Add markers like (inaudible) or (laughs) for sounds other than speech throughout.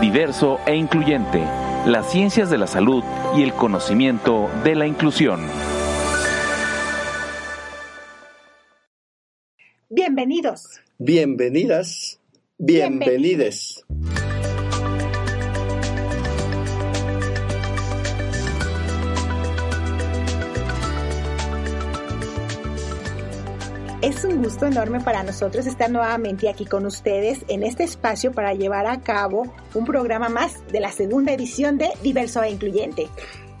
diverso e incluyente, las ciencias de la salud y el conocimiento de la inclusión. Bienvenidos. Bienvenidas. Bienvenides. Es un gusto enorme para nosotros estar nuevamente aquí con ustedes en este espacio para llevar a cabo un programa más de la segunda edición de Diverso e Incluyente.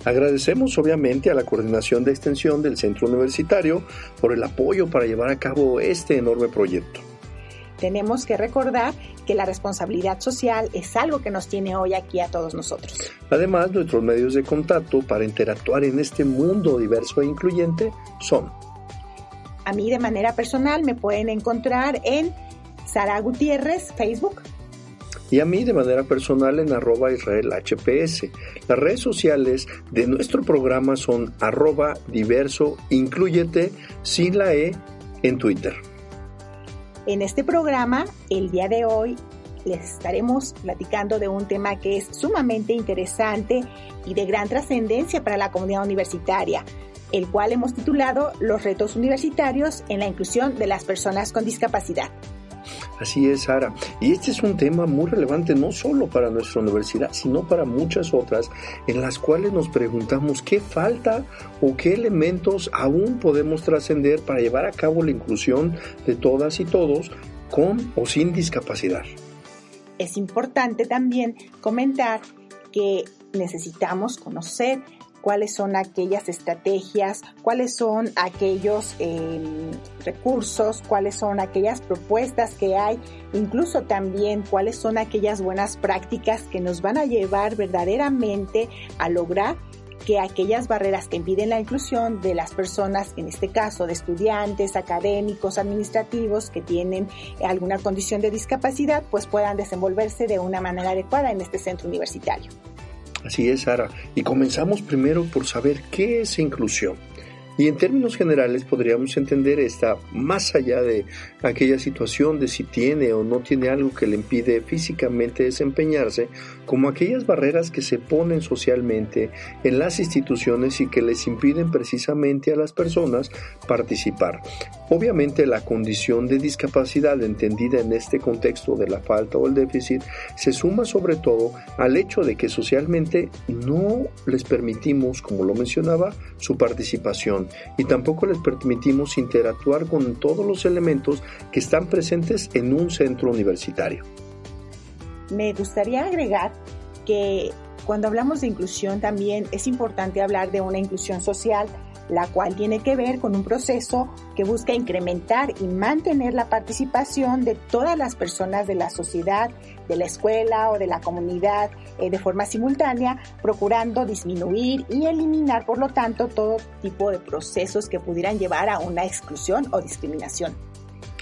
Agradecemos obviamente a la coordinación de extensión del centro universitario por el apoyo para llevar a cabo este enorme proyecto. Tenemos que recordar que la responsabilidad social es algo que nos tiene hoy aquí a todos nosotros. Además, nuestros medios de contacto para interactuar en este mundo diverso e incluyente son a mí de manera personal me pueden encontrar en Sara Gutiérrez, Facebook. Y a mí de manera personal en arroba Israel HPS. Las redes sociales de nuestro programa son arroba diverso incluyete sin la E en Twitter. En este programa, el día de hoy, les estaremos platicando de un tema que es sumamente interesante y de gran trascendencia para la comunidad universitaria el cual hemos titulado Los retos universitarios en la inclusión de las personas con discapacidad. Así es, Sara. Y este es un tema muy relevante no solo para nuestra universidad, sino para muchas otras, en las cuales nos preguntamos qué falta o qué elementos aún podemos trascender para llevar a cabo la inclusión de todas y todos con o sin discapacidad. Es importante también comentar que necesitamos conocer cuáles son aquellas estrategias, cuáles son aquellos em, recursos, cuáles son aquellas propuestas que hay, incluso también cuáles son aquellas buenas prácticas que nos van a llevar verdaderamente a lograr que aquellas barreras que impiden la inclusión de las personas, en este caso de estudiantes, académicos, administrativos que tienen alguna condición de discapacidad, pues puedan desenvolverse de una manera adecuada en este centro universitario. Así es, Sara. Y comenzamos primero por saber qué es inclusión. Y en términos generales podríamos entender esta más allá de aquella situación de si tiene o no tiene algo que le impide físicamente desempeñarse, como aquellas barreras que se ponen socialmente en las instituciones y que les impiden precisamente a las personas participar. Obviamente la condición de discapacidad entendida en este contexto de la falta o el déficit se suma sobre todo al hecho de que socialmente no les permitimos, como lo mencionaba, su participación y tampoco les permitimos interactuar con todos los elementos que están presentes en un centro universitario. Me gustaría agregar que cuando hablamos de inclusión también es importante hablar de una inclusión social la cual tiene que ver con un proceso que busca incrementar y mantener la participación de todas las personas de la sociedad, de la escuela o de la comunidad eh, de forma simultánea, procurando disminuir y eliminar, por lo tanto, todo tipo de procesos que pudieran llevar a una exclusión o discriminación.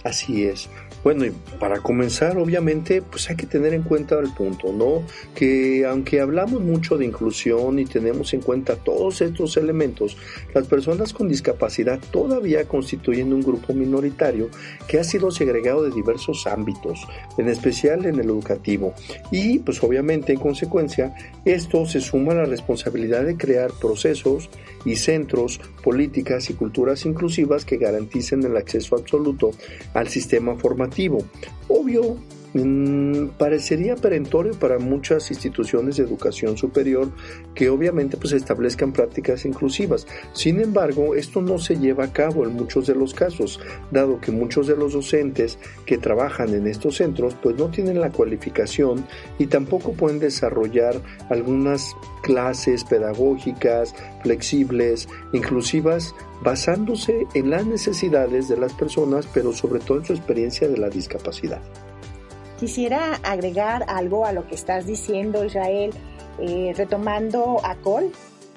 Así es. Bueno, y para comenzar, obviamente, pues hay que tener en cuenta el punto, ¿no? Que aunque hablamos mucho de inclusión y tenemos en cuenta todos estos elementos, las personas con discapacidad todavía constituyen un grupo minoritario que ha sido segregado de diversos ámbitos, en especial en el educativo. Y, pues obviamente, en consecuencia, esto se suma a la responsabilidad de crear procesos y centros, políticas y culturas inclusivas que garanticen el acceso absoluto al sistema formativo. Obvio, mm, parecería perentorio para muchas instituciones de educación superior que obviamente pues establezcan prácticas inclusivas. Sin embargo, esto no se lleva a cabo en muchos de los casos, dado que muchos de los docentes que trabajan en estos centros pues no tienen la cualificación y tampoco pueden desarrollar algunas clases pedagógicas flexibles, inclusivas basándose en las necesidades de las personas, pero sobre todo en su experiencia de la discapacidad. Quisiera agregar algo a lo que estás diciendo, Israel, eh, retomando a Cole.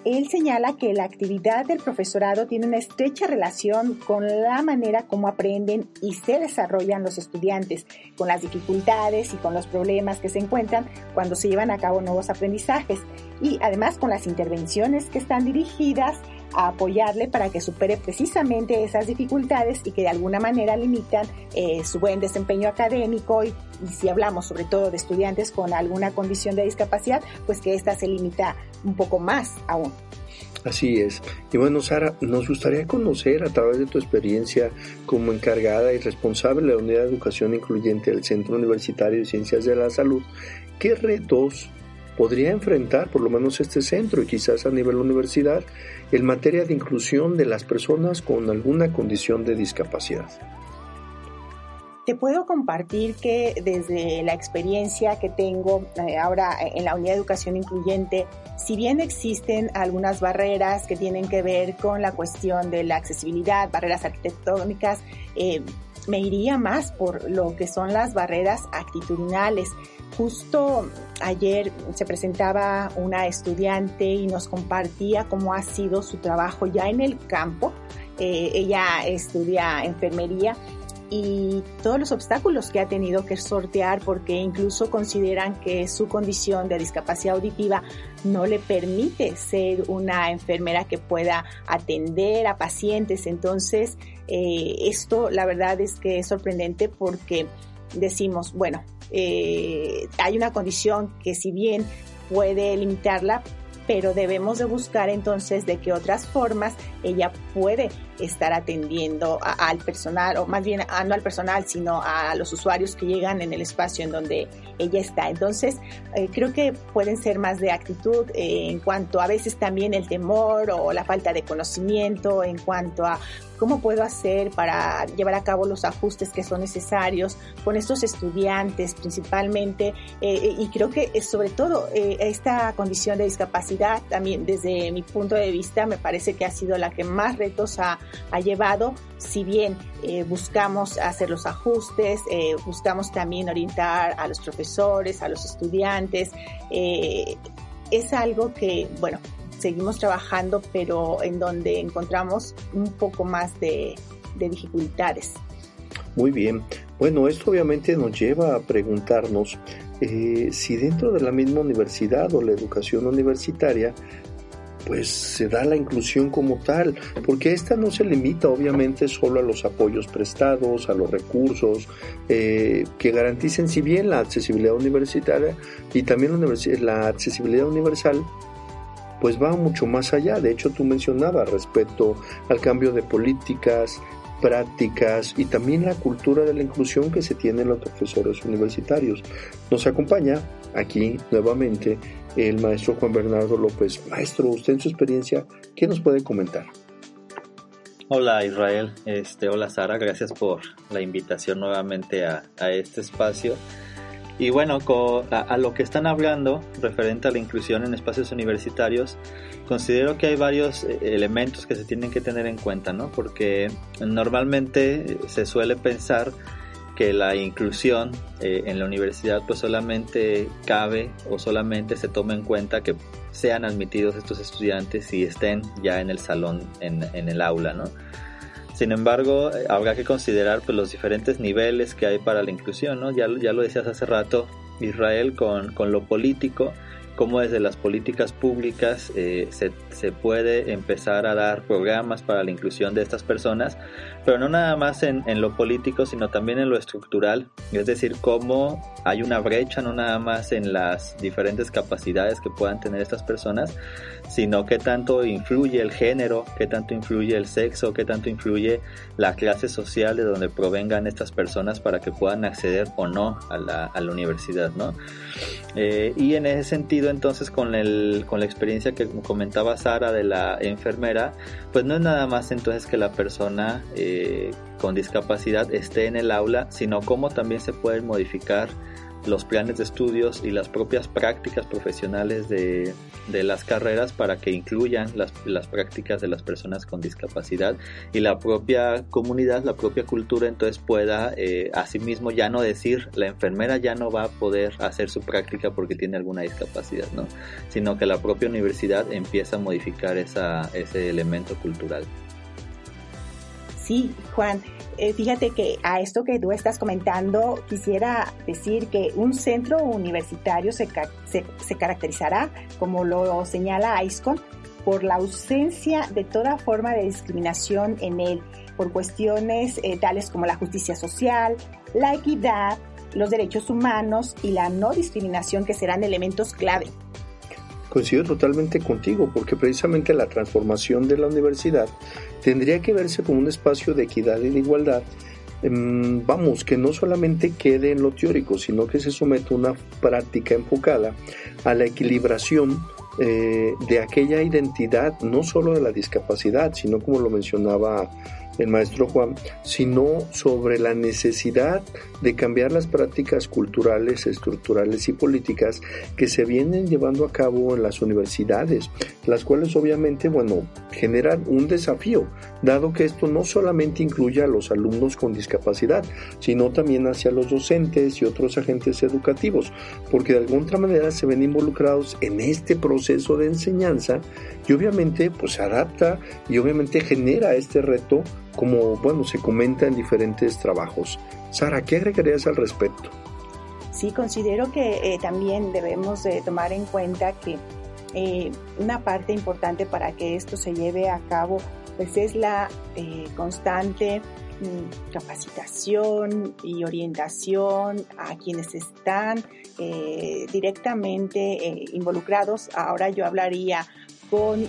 Él señala que la actividad del profesorado tiene una estrecha relación con la manera como aprenden y se desarrollan los estudiantes, con las dificultades y con los problemas que se encuentran cuando se llevan a cabo nuevos aprendizajes y además con las intervenciones que están dirigidas a apoyarle para que supere precisamente esas dificultades y que de alguna manera limitan eh, su buen desempeño académico y, si hablamos sobre todo de estudiantes con alguna condición de discapacidad, pues que ésta se limita un poco más aún. Así es. Y bueno, Sara, nos gustaría conocer a través de tu experiencia como encargada y responsable de la Unidad de Educación Incluyente del Centro Universitario de Ciencias de la Salud, qué retos podría enfrentar por lo menos este centro y quizás a nivel universidad en materia de inclusión de las personas con alguna condición de discapacidad. Te puedo compartir que desde la experiencia que tengo eh, ahora en la unidad de educación incluyente, si bien existen algunas barreras que tienen que ver con la cuestión de la accesibilidad, barreras arquitectónicas, eh, me iría más por lo que son las barreras actitudinales. Justo ayer se presentaba una estudiante y nos compartía cómo ha sido su trabajo ya en el campo. Eh, ella estudia enfermería y todos los obstáculos que ha tenido que sortear porque incluso consideran que su condición de discapacidad auditiva no le permite ser una enfermera que pueda atender a pacientes. Entonces, eh, esto la verdad es que es sorprendente porque decimos, bueno, eh, hay una condición que si bien puede limitarla, pero debemos de buscar entonces de qué otras formas ella puede estar atendiendo al personal, o más bien no al personal, sino a los usuarios que llegan en el espacio en donde ella está. Entonces, eh, creo que pueden ser más de actitud eh, en cuanto a veces también el temor o la falta de conocimiento, en cuanto a cómo puedo hacer para llevar a cabo los ajustes que son necesarios con estos estudiantes principalmente. Eh, y creo que sobre todo esta condición de discapacidad, también desde mi punto de vista, me parece que ha sido la que más retos ha, ha llevado, si bien eh, buscamos hacer los ajustes, eh, buscamos también orientar a los profesores, a los estudiantes, eh, es algo que, bueno, seguimos trabajando, pero en donde encontramos un poco más de, de dificultades. Muy bien. Bueno, esto obviamente nos lleva a preguntarnos si dentro de la misma universidad o la educación universitaria pues se da la inclusión como tal, porque esta no se limita obviamente solo a los apoyos prestados, a los recursos eh, que garanticen si bien la accesibilidad universitaria y también la accesibilidad universal, pues va mucho más allá. De hecho, tú mencionabas respecto al cambio de políticas, prácticas y también la cultura de la inclusión que se tiene en los profesores universitarios. Nos acompaña aquí nuevamente el maestro Juan Bernardo López. Maestro, usted en su experiencia, ¿qué nos puede comentar? Hola Israel, este, hola Sara, gracias por la invitación nuevamente a, este espacio. Y bueno, a, lo que están hablando referente a la inclusión en espacios universitarios, considero que hay varios eh, elementos que se tienen que tener en cuenta, ¿no? Porque normalmente se suele pensar que la inclusión eh, en la universidad pues solamente cabe o solamente se toma en cuenta que sean admitidos estos estudiantes y estén ya en el salón, en, el aula, ¿no? Sin embargo, eh, habrá que considerar pues, los diferentes niveles que hay para la inclusión, ¿no? Ya, ya lo decías hace rato, Israel, con, con lo político, cómo desde las políticas públicas eh, se, se, puede empezar a dar programas para la inclusión de estas personas, pero no nada más en, en, lo político, sino también en lo estructural, es decir, cómo hay una brecha no nada más en las diferentes capacidades que puedan tener estas personas, sino qué tanto influye el género, qué tanto influye el sexo, qué tanto influye la clase social de donde provengan estas personas para que puedan acceder o no a la, a la universidad, ¿no? Eh, y en ese sentido, entonces, con, el, con la experiencia que comentaba Sara de la enfermera, pues no es nada más entonces que la persona eh, con discapacidad esté en el aula, sino cómo también se pueden modificar los planes de estudios y las propias prácticas profesionales de, las carreras para que incluyan las, prácticas de las personas con discapacidad y la propia comunidad, la propia cultura entonces pueda eh, asimismo ya no decir la enfermera ya no va a poder hacer su práctica porque tiene alguna discapacidad, ¿no? sino que la propia universidad empieza a modificar esa, ese elemento cultural. Sí, Juan, eh, fíjate que a esto que tú estás comentando, quisiera decir que un centro universitario se, se, caracterizará, como lo señala ISCON, por la ausencia de toda forma de discriminación en él, por cuestiones eh, tales como la justicia social, la equidad, los derechos humanos y la no discriminación que serán elementos clave. Coincido totalmente contigo, porque precisamente la transformación de la universidad tendría que verse como un espacio de equidad y de igualdad. Em, vamos, que no solamente quede en lo teórico, sino que se someta a una práctica enfocada a la equilibración eh, de aquella identidad, no solo de la discapacidad, sino como lo mencionaba el maestro Juan, sino sobre la necesidad de cambiar las prácticas culturales, estructurales y políticas que se vienen llevando a cabo en las universidades, las cuales obviamente, bueno, generan un desafío, dado que esto no solamente incluye a los alumnos con discapacidad, sino también hacia los docentes y otros agentes educativos, porque de alguna manera se ven involucrados en este proceso de enseñanza y obviamente pues se adapta y obviamente genera este reto como, bueno, se comenta en diferentes trabajos. Sara, ¿qué agregarías al respecto? Sí, considero que eh, también debemos de tomar en cuenta que eh, una parte importante para que esto se lleve a cabo pues es la eh, constante mm, capacitación y orientación a quienes están directamente involucrados. Ahora yo hablaría con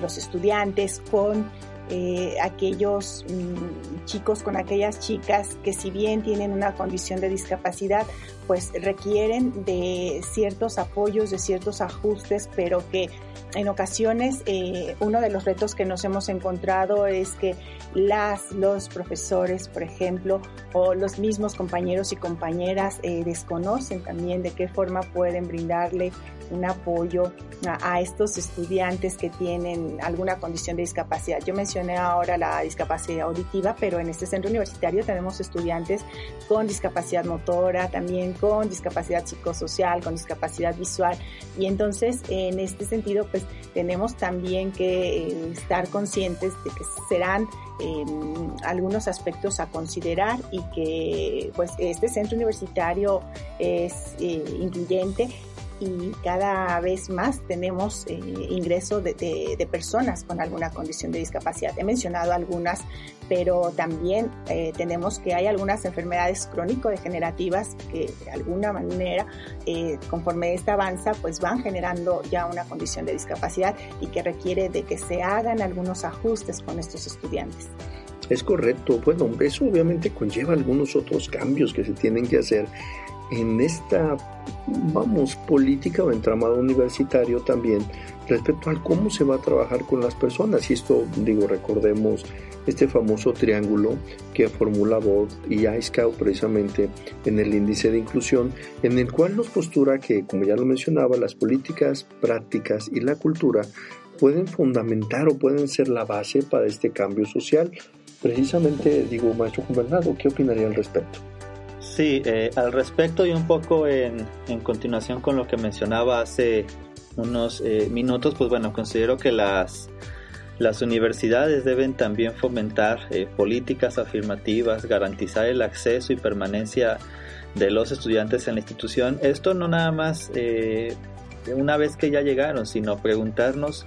los estudiantes, con eh, aquellos mm, chicos con aquellas chicas que si bien tienen una condición de discapacidad, pues requieren de ciertos apoyos, de ciertos ajustes, pero que en ocasiones eh, uno de los retos que nos hemos encontrado es que las, los profesores, por ejemplo, o los mismos compañeros y compañeras eh, desconocen también de qué forma pueden brindarle un apoyo a, estos estudiantes que tienen alguna condición de discapacidad. Yo mencioné ahora la discapacidad auditiva, pero en este centro universitario tenemos estudiantes con discapacidad motora, también con discapacidad psicosocial, con discapacidad visual. Y entonces, en este sentido, pues tenemos también que eh, estar conscientes de que serán em, algunos aspectos a considerar y que pues este centro universitario es eh, incluyente y cada vez más tenemos eh, ingreso de, personas con alguna condición de discapacidad. He mencionado algunas, pero también eh, tenemos que hay algunas enfermedades crónico-degenerativas que de alguna manera, eh, conforme esta avanza, pues van generando ya una condición de discapacidad y que requiere de que se hagan algunos ajustes con estos estudiantes. Es correcto. Bueno, eso obviamente conlleva algunos otros cambios que se tienen que hacer en esta, vamos, política o entramado universitario también respecto al cómo se va a trabajar con las personas. Y esto, digo, recordemos este famoso triángulo que formula BOD y iScout precisamente en el índice de inclusión, en el cual nos postura que, como ya lo mencionaba, las políticas, prácticas y la cultura pueden fundamentar o pueden ser la base para este cambio social. Precisamente, digo, maestro Bernardo, ¿qué opinaría al respecto? Sí, eh, al respecto y un poco en, continuación con lo que mencionaba hace unos eh, minutos, pues bueno, considero que las, las universidades deben también fomentar eh, políticas afirmativas, garantizar el acceso y permanencia de los estudiantes en la institución. Esto no nada más una vez que ya llegaron, sino preguntarnos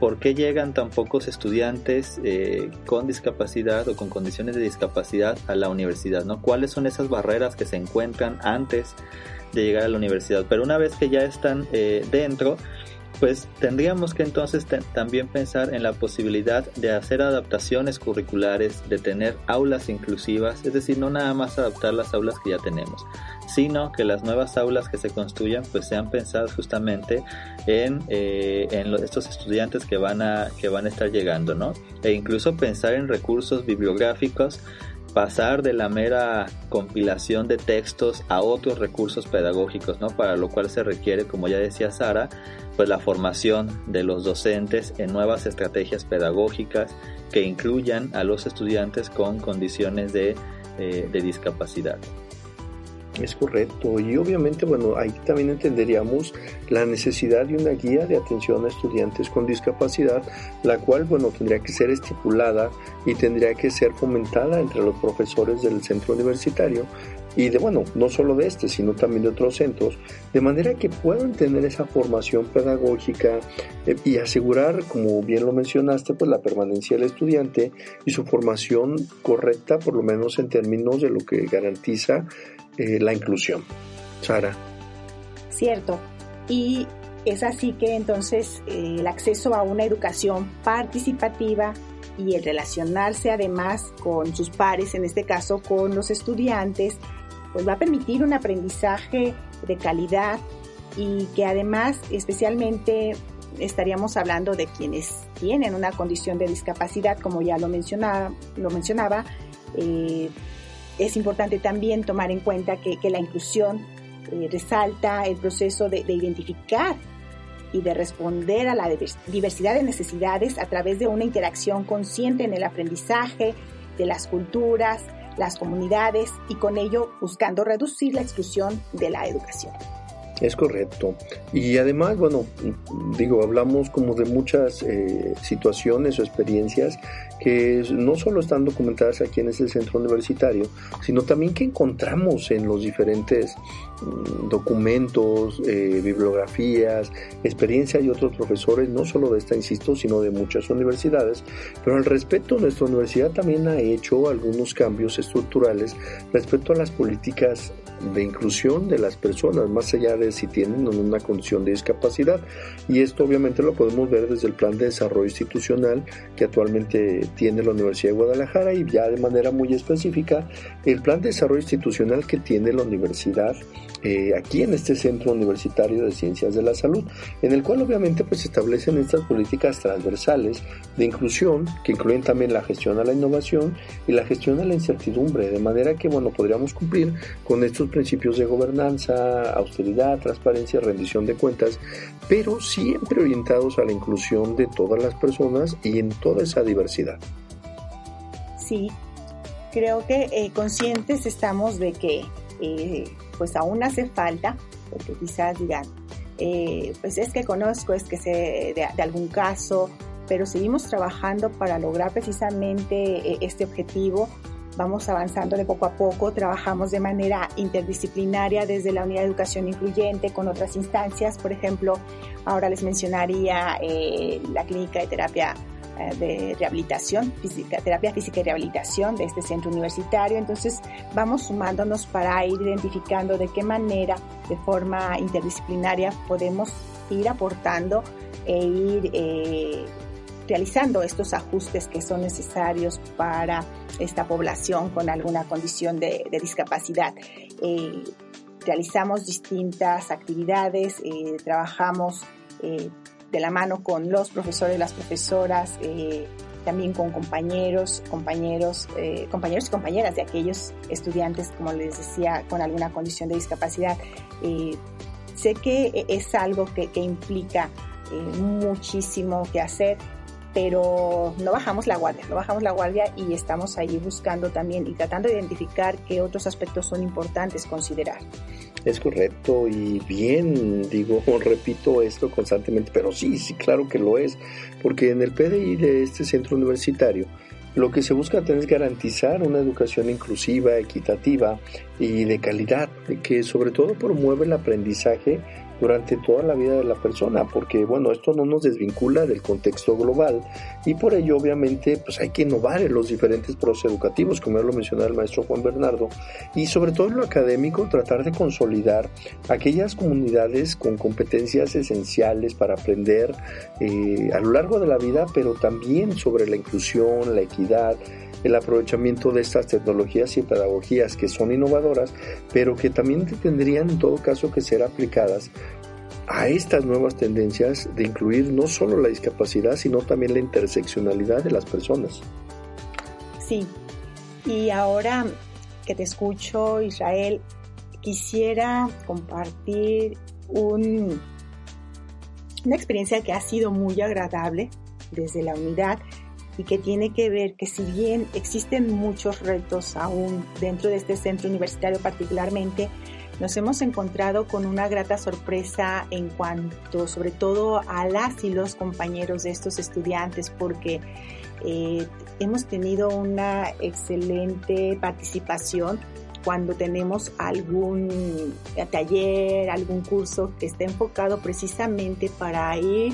por qué llegan tan pocos estudiantes eh, con discapacidad o con condiciones de discapacidad a la universidad, ¿no? ¿Cuáles son esas barreras que se encuentran antes de llegar a la universidad? Pero una vez que ya están eh, dentro, pues tendríamos que entonces también pensar en la posibilidad de hacer adaptaciones curriculares, de tener aulas inclusivas, es decir, no nada más adaptar las aulas que ya tenemos, sino que las nuevas aulas que se construyan pues sean pensadas justamente en, eh, en estos estudiantes que van, a, que van a estar llegando, ¿no? E incluso pensar en recursos bibliográficos pasar de la mera compilación de textos a otros recursos pedagógicos, ¿no? Para lo cual se requiere, como ya decía Sara, pues la formación de los docentes en nuevas estrategias pedagógicas que incluyan a los estudiantes con condiciones de, eh, de discapacidad. Es correcto. Y obviamente, bueno, ahí también entenderíamos la necesidad de una guía de atención a estudiantes con discapacidad, la cual, bueno, tendría que ser estipulada y tendría que ser fomentada entre los profesores del centro universitario y de, bueno, no solo de este, sino también de otros centros, de manera que puedan tener esa formación pedagógica eh, y asegurar, como bien lo mencionaste, pues la permanencia del estudiante y su formación correcta, por lo menos en términos de lo que garantiza eh, la inclusión. Sara. Cierto. Y es así que entonces eh, el acceso a una educación participativa y el relacionarse además con sus pares, en este caso con los estudiantes, pues va a permitir un aprendizaje de calidad y que además especialmente estaríamos hablando de quienes tienen una condición de discapacidad, como ya lo mencionaba, lo mencionaba eh, es importante también tomar en cuenta que, la inclusión eh, resalta el proceso de, identificar y de responder a la diversidad de necesidades a través de una interacción consciente en el aprendizaje de las culturas, las comunidades y con ello buscando reducir la exclusión de la educación. Es correcto. Y además, bueno, digo, hablamos como de muchas eh, situaciones o experiencias que no solo están documentadas aquí en este centro universitario, sino también que encontramos en los diferentes mm, documentos, eh, bibliografías, experiencias y otros profesores, no solo de esta, insisto, sino de muchas universidades. Pero al respecto, nuestra universidad también ha hecho algunos cambios estructurales respecto a las políticas de inclusión de las personas, más allá de si tienen una condición de discapacidad. Y esto obviamente lo podemos ver desde el plan de desarrollo institucional que actualmente tiene la Universidad de Guadalajara y ya de manera muy específica el plan de desarrollo institucional que tiene la universidad eh, aquí en este Centro Universitario de Ciencias de la Salud, en el cual obviamente pues establecen estas políticas transversales de inclusión que incluyen también la gestión a la innovación y la gestión a la incertidumbre, de manera que bueno podríamos cumplir con estos principios de gobernanza, austeridad, transparencia, rendición de cuentas, pero siempre orientados a la inclusión de todas las personas y en toda esa diversidad. Sí, creo que eh, conscientes estamos de que eh, pues aún hace falta, porque quizás digan, eh, pues es que conozco, es que sé de, algún caso, pero seguimos trabajando para lograr precisamente este objetivo vamos avanzando de poco a poco, trabajamos de manera interdisciplinaria desde la unidad de educación incluyente con otras instancias, por ejemplo, ahora les mencionaría eh, la clínica de terapia eh, de rehabilitación, física, terapia física y rehabilitación de este centro universitario. Entonces vamos sumándonos para ir identificando de qué manera, de forma interdisciplinaria, podemos ir aportando e ir eh, realizando estos ajustes que son necesarios para esta población con alguna condición de, discapacidad. Eh, realizamos distintas actividades, eh, trabajamos eh, de la mano con los profesores, las profesoras, también con compañeros, compañeros, compañeros y compañeras de aquellos estudiantes, como les decía, con alguna condición de discapacidad. sé que es algo que implica muchísimo que hacer, pero no bajamos la guardia, no bajamos la guardia y estamos ahí buscando también y tratando de identificar qué otros aspectos son importantes considerar. Es correcto y bien, digo, (laughs) repito esto constantemente, pero sí, sí, claro que lo es, porque en el PDI de este centro universitario, lo que se busca es garantizar una educación inclusiva, equitativa y de calidad, que sobre todo promueve el aprendizaje durante toda la vida de la persona, porque bueno, esto no nos desvincula del contexto global y por ello obviamente pues hay que innovar en los diferentes procesos educativos, como ya lo mencionaba el maestro Juan Bernardo, y sobre todo en lo académico tratar de consolidar aquellas comunidades con competencias esenciales para aprender eh, a lo largo de la vida, pero también sobre la inclusión, la equidad, el aprovechamiento de estas tecnologías y pedagogías que son innovadoras, pero que también tendrían en todo caso que ser aplicadas a estas nuevas tendencias de incluir no solo la discapacidad, sino también la interseccionalidad de las personas. Sí, Y ahora que te escucho, Israel, quisiera compartir un, una experiencia que ha sido muy agradable desde la unidad y que tiene que ver que si bien existen muchos retos aún dentro de este centro universitario particularmente, nos hemos encontrado con una grata sorpresa en cuanto sobre todo a las y los compañeros de estos estudiantes porque eh, hemos tenido una excelente participación cuando tenemos algún taller, algún curso que esté enfocado precisamente para ir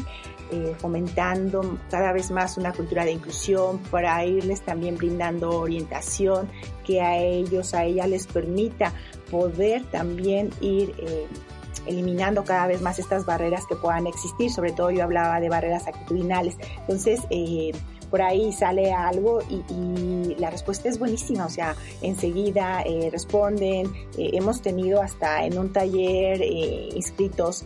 eh, fomentando cada vez más una cultura de inclusión, para irles también brindando orientación que a ellos, a ella les permita poder también ir eh, eliminando cada vez más estas barreras que puedan existir, sobre todo yo hablaba de barreras actitudinales. Entonces, eh, por ahí sale algo y, la respuesta es buenísima, o sea, enseguida eh, responden, eh, hemos tenido hasta en un taller eh, inscritos,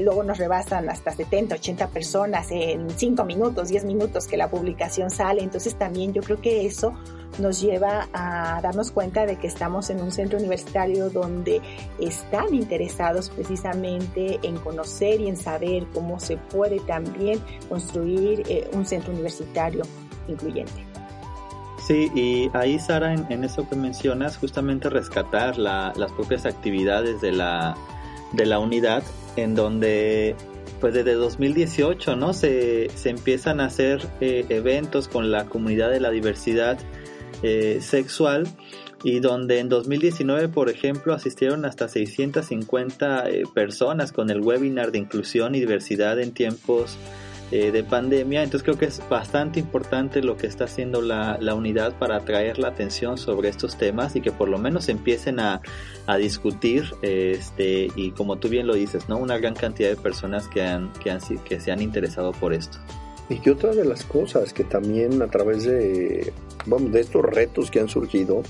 luego nos rebasan hasta 70, 80 personas en 5 minutos, 10 minutos que la publicación sale, entonces también yo creo que eso nos lleva a darnos cuenta de que estamos en un centro universitario donde están interesados precisamente en conocer y en saber cómo se puede también construir un centro universitario incluyente. Sí, y ahí Sara, en, eso que mencionas, justamente rescatar las propias actividades de la, de la unidad, en donde pues desde 2018, ¿no? Se, se empiezan a hacer eh, eventos con la comunidad de la diversidad eh, sexual y donde en 2019, por ejemplo, asistieron hasta 650 eh, personas con el webinar de inclusión y diversidad en tiempos eh, de pandemia. Entonces creo que es bastante importante lo que está haciendo la, unidad para atraer la atención sobre estos temas y que por lo menos empiecen a, a discutir este, y como tú bien lo dices, ¿no? una gran cantidad de personas que, han, que, han, que se han interesado por esto. Y que otra de las cosas que también a través de, vamos, de estos retos que han surgido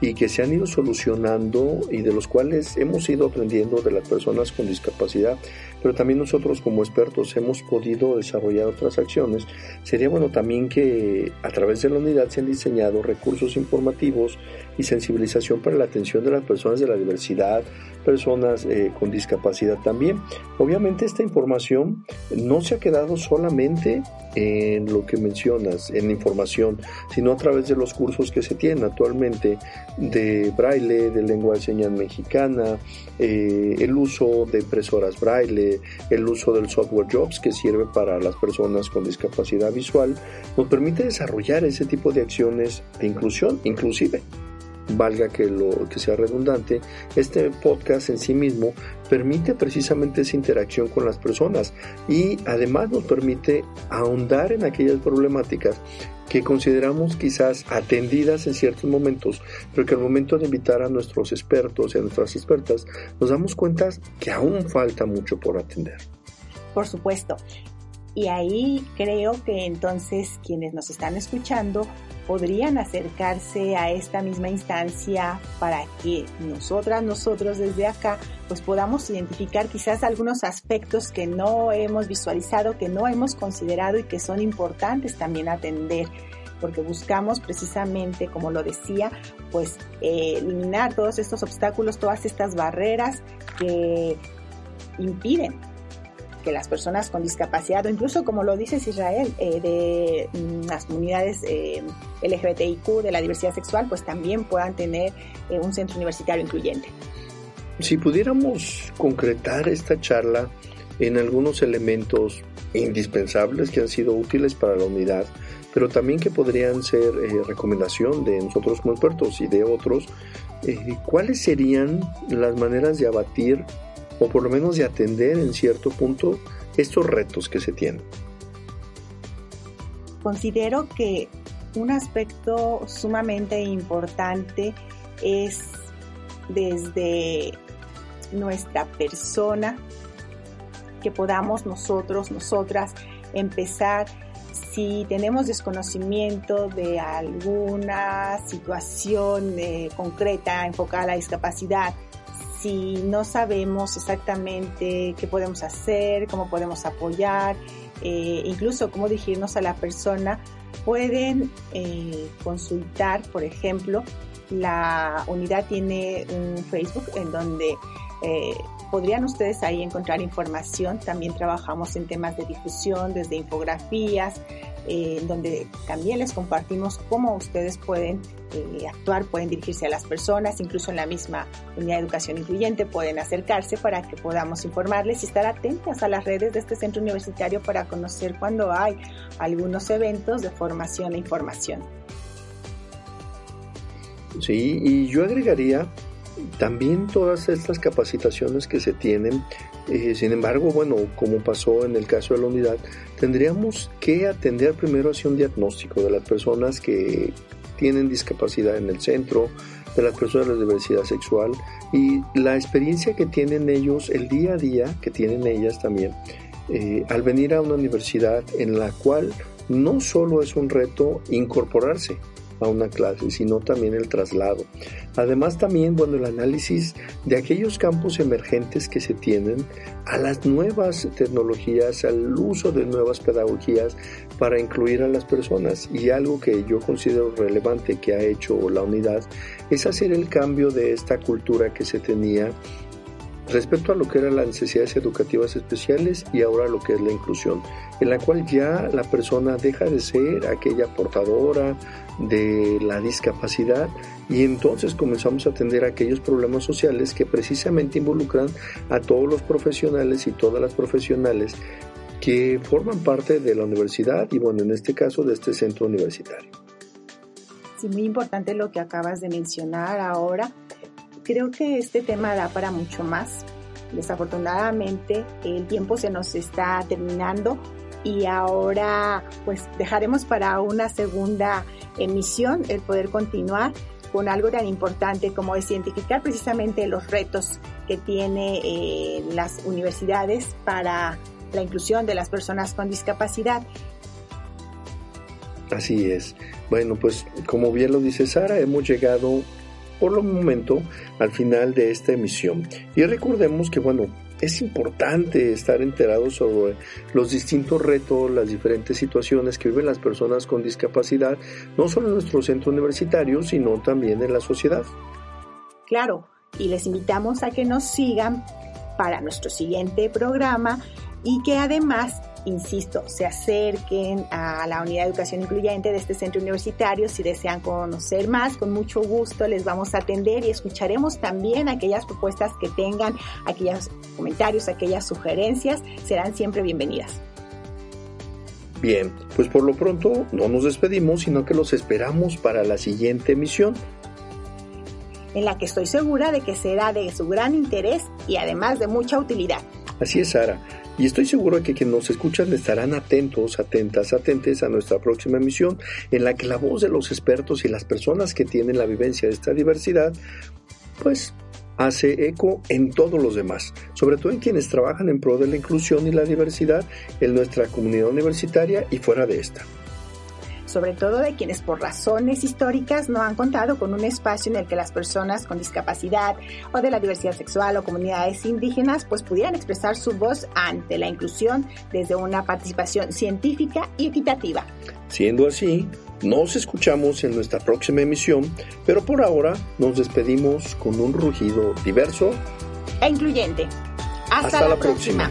y que se han ido solucionando y de los cuales hemos ido aprendiendo de las personas con discapacidad, pero también nosotros como expertos hemos podido desarrollar otras acciones, sería bueno también que a través de la unidad se han diseñado recursos informativos y sensibilización para la atención de las personas de la diversidad, personas eh, con discapacidad también. Obviamente esta información no se ha quedado solamente en lo que mencionas, en información, sino a través de los cursos que se tienen actualmente de braille, de lengua de señas mexicana, eh, el uso de impresoras braille, el uso del software Jobs que sirve para las personas con discapacidad visual, nos permite desarrollar ese tipo de acciones de inclusión, inclusive valga que, lo, que sea redundante, este podcast en sí mismo permite precisamente esa interacción con las personas y además nos permite ahondar en aquellas problemáticas que consideramos quizás atendidas en ciertos momentos, pero que al momento de invitar a nuestros expertos y a nuestras expertas, nos damos cuenta que aún falta mucho por atender. Por supuesto. Y ahí creo que entonces quienes nos están escuchando podrían acercarse a esta misma instancia para que nosotras, nosotros desde acá, pues podamos identificar quizás algunos aspectos que no hemos visualizado, que no hemos considerado y que son importantes también atender porque buscamos precisamente, como lo decía, pues eh, eliminar todos estos obstáculos, todas estas barreras que impiden que las personas con discapacidad, o incluso como lo dices Israel, eh, de mm, las comunidades eh, LGBTIQ, de la diversidad sexual, pues también puedan tener eh, un centro universitario incluyente. Si pudiéramos concretar esta charla en algunos elementos indispensables que han sido útiles para la unidad, pero también que podrían ser recomendación de nosotros como expertos y de otros, ¿cuáles serían las maneras de abatir o por lo menos de atender en cierto punto estos retos que se tienen. Considero que un aspecto sumamente importante es desde nuestra persona que podamos nosotros, nosotras, empezar si tenemos desconocimiento de alguna situación eh, concreta enfocada a la discapacidad, si no sabemos exactamente qué podemos hacer, cómo podemos apoyar, eh, incluso cómo dirigirnos a la persona, pueden eh, consultar, por ejemplo, la unidad tiene un Facebook en donde eh, podrían ustedes ahí encontrar información. También trabajamos en temas de difusión, desde infografías, eh, donde también les compartimos cómo ustedes pueden eh, actuar, pueden dirigirse a las personas, incluso en la misma unidad de educación incluyente pueden acercarse para que podamos informarles y estar atentas a las redes de este centro universitario para conocer cuando hay algunos eventos de formación e información. Sí, y yo agregaría también todas estas capacitaciones que se tienen, eh, sin embargo, bueno, como pasó en el caso de la unidad, tendríamos que atender primero hacia un diagnóstico de las personas que tienen discapacidad en el centro, de las personas de diversidad sexual y la experiencia que tienen ellos, el día a día que tienen ellas también, eh, al venir a una universidad en la cual no solo es un reto incorporarse, a una clase, sino también el traslado. Además también, bueno, el análisis de aquellos campos emergentes que se tienen a las nuevas tecnologías, al uso de nuevas pedagogías para incluir a las personas. Y algo que yo considero relevante que ha hecho la unidad es hacer el cambio de esta cultura que se tenía respecto a lo que eran las necesidades educativas especiales y ahora lo que es la inclusión, en la cual ya la persona deja de ser aquella portadora de la discapacidad y entonces comenzamos a atender aquellos problemas sociales que precisamente involucran a todos los profesionales y todas las profesionales que forman parte de la universidad y bueno, en este caso de este centro universitario. Sí, muy importante lo que acabas de mencionar ahora creo que este tema da para mucho más. Desafortunadamente el tiempo se nos está terminando y ahora pues dejaremos para una segunda emisión el poder continuar con algo tan importante como es identificar precisamente los retos que tiene eh, las universidades para la inclusión de las personas con discapacidad. Así es. Bueno, pues como bien lo dice Sara, hemos llegado por lo momento al final de esta emisión. Y recordemos que, bueno, es importante estar enterados sobre los distintos retos, las diferentes situaciones que viven las personas con discapacidad, no solo en nuestro centro universitario, sino también en la sociedad. Claro, y les invitamos a que nos sigan para nuestro siguiente programa y que además insisto, se acerquen a la unidad de educación incluyente de este centro universitario si desean conocer más, con mucho gusto les vamos a atender y escucharemos también aquellas propuestas que tengan, aquellos comentarios, aquellas sugerencias, serán siempre bienvenidas. Bien, pues por lo pronto no nos despedimos, sino que los esperamos para la siguiente emisión. En la que estoy segura de que será de su gran interés y además de mucha utilidad. Así es, Sara. Y estoy seguro de que quienes nos escuchan estarán atentos, atentas, atentes a nuestra próxima emisión, en la que la voz de los expertos y las personas que tienen la vivencia de esta diversidad, pues hace eco en todos los demás, sobre todo en quienes trabajan en pro de la inclusión y la diversidad en nuestra comunidad universitaria y fuera de esta sobre todo de quienes por razones históricas no han contado con un espacio en el que las personas con discapacidad o de la diversidad sexual o comunidades indígenas pues pudieran expresar su voz ante la inclusión desde una participación científica y equitativa. Siendo así, nos escuchamos en nuestra próxima emisión, pero por ahora nos despedimos con un rugido diverso e incluyente. Hasta, la, próxima.